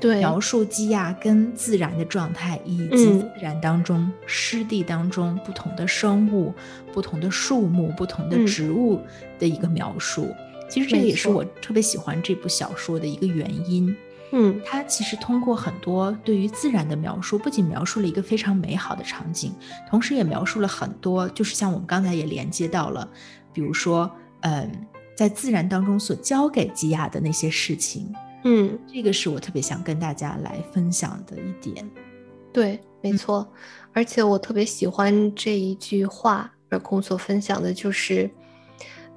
对，描述基亚跟自然的状态，以及自然当中湿地当中不同的生物、不同的树木、不同的植物的一个描述。其实这个也是我特别喜欢这部小说的一个原因。嗯，它其实通过很多对于自然的描述，不仅描述了一个非常美好的场景，同时也描述了很多，就是像我们刚才也连接到了，比如说，嗯，在自然当中所教给基亚的那些事情，嗯，这个是我特别想跟大家来分享的一点。对，没错，而且我特别喜欢这一句话，而空所分享的就是，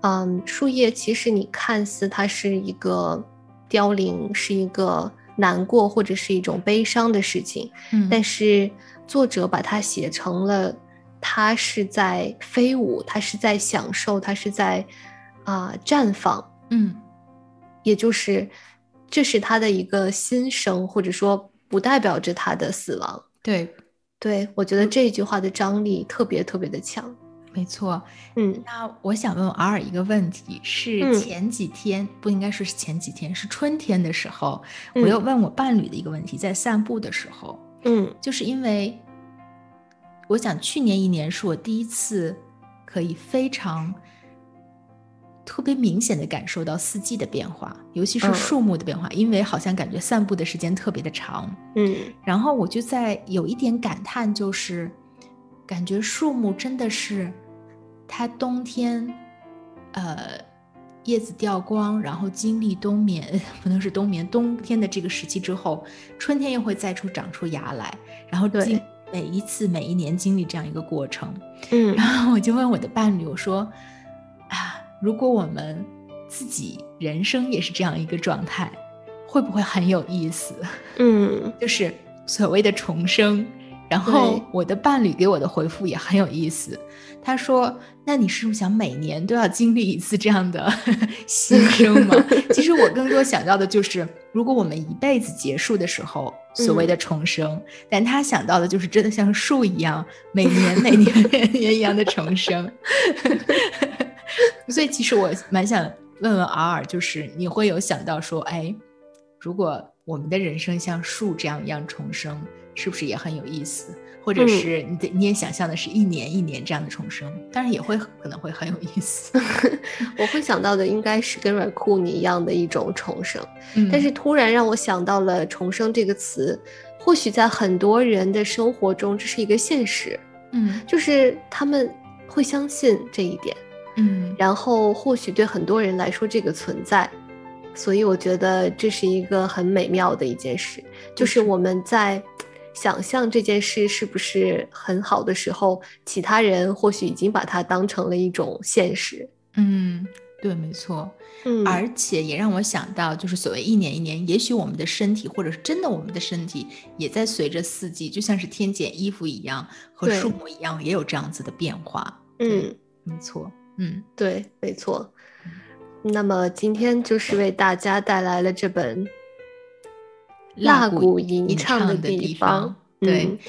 嗯，树叶其实你看似它是一个。凋零是一个难过或者是一种悲伤的事情，嗯，但是作者把它写成了，它是在飞舞，它是在享受，它是在啊绽放，嗯，也就是这是他的一个新生，或者说不代表着他的死亡。对，对我觉得这句话的张力特别特别的强。没错，嗯，那我想问尔尔一个问题，是前几天不应该说是前几天，是春天的时候，我又问我伴侣的一个问题，在散步的时候，嗯，就是因为我想去年一年是我第一次可以非常特别明显的感受到四季的变化，尤其是树木的变化，因为好像感觉散步的时间特别的长，嗯，然后我就在有一点感叹，就是感觉树木真的是。它冬天，呃，叶子掉光，然后经历冬眠，*laughs* 不能是冬眠，冬天的这个时期之后，春天又会再出长出芽来，然后经每一次每一年经历这样一个过程。嗯，然后我就问我的伴侣，我说啊，如果我们自己人生也是这样一个状态，会不会很有意思？嗯，*laughs* 就是所谓的重生。然后我的伴侣给我的回复也很有意思，他说：“那你是不是想每年都要经历一次这样的 *laughs* 新生吗？” *laughs* 其实我更多想到的就是，如果我们一辈子结束的时候，所谓的重生。但他想到的就是真的像树一样，每年每年每年一样的重生。所以其实我蛮想问问尔尔，就是你会有想到说，哎，如果我们的人生像树这样一样重生？是不是也很有意思？或者是你的你也想象的是一年一年这样的重生，当然也会可能会很有意思。*laughs* 我会想到的应该是跟软库尼一样的一种重生，但是突然让我想到了“重生”这个词，或许在很多人的生活中这是一个现实，嗯，就是他们会相信这一点，嗯，然后或许对很多人来说这个存在，所以我觉得这是一个很美妙的一件事，就是我们在。想象这件事是不是很好的时候，其他人或许已经把它当成了一种现实。嗯，对，没错。嗯，而且也让我想到，就是所谓一年一年，也许我们的身体，或者是真的我们的身体，也在随着四季，就像是天减衣服一样，和树木一样，也有这样子的变化。嗯，没错。嗯，对，没错。那么今天就是为大家带来了这本。蜡谷吟唱的地方，对，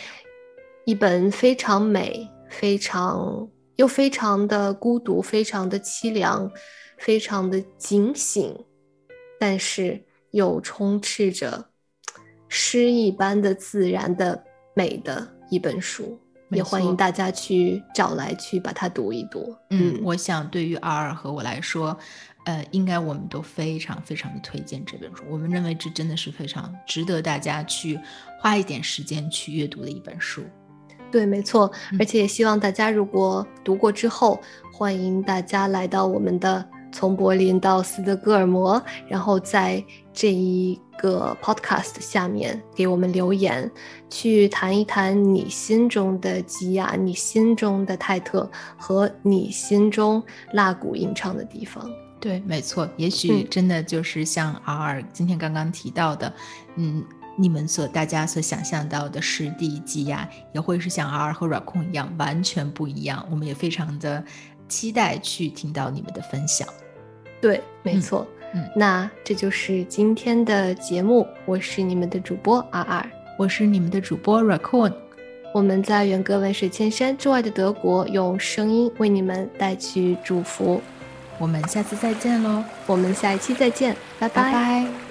一本非常美、非常又非常的孤独、非常的凄凉、非常的警醒，但是又充斥着诗一般的自然的美的一本书，也欢迎大家去找来去把它读一读。嗯，我想对于二二和我来说。呃，应该我们都非常非常的推荐这本书。我们认为这真的是非常值得大家去花一点时间去阅读的一本书。对，没错。而且也希望大家如果读过之后，欢迎大家来到我们的从柏林到斯德哥尔摩，然后在这一个 podcast 下面给我们留言，去谈一谈你心中的吉亚，你心中的泰特和你心中蜡鼓吟唱的地方。对，没错，也许真的就是像 R 今天刚刚提到的，嗯，你们所大家所想象到的湿地积压，也会是像 R 和软控一样完全不一样。我们也非常的期待去听到你们的分享。对，没错。嗯，那这就是今天的节目，我是你们的主播阿尔，我是你们的主播 Raccoon，我们在远隔万水千山之外的德国，用声音为你们带去祝福。我们下次再见喽，我们下一期再见，拜拜拜。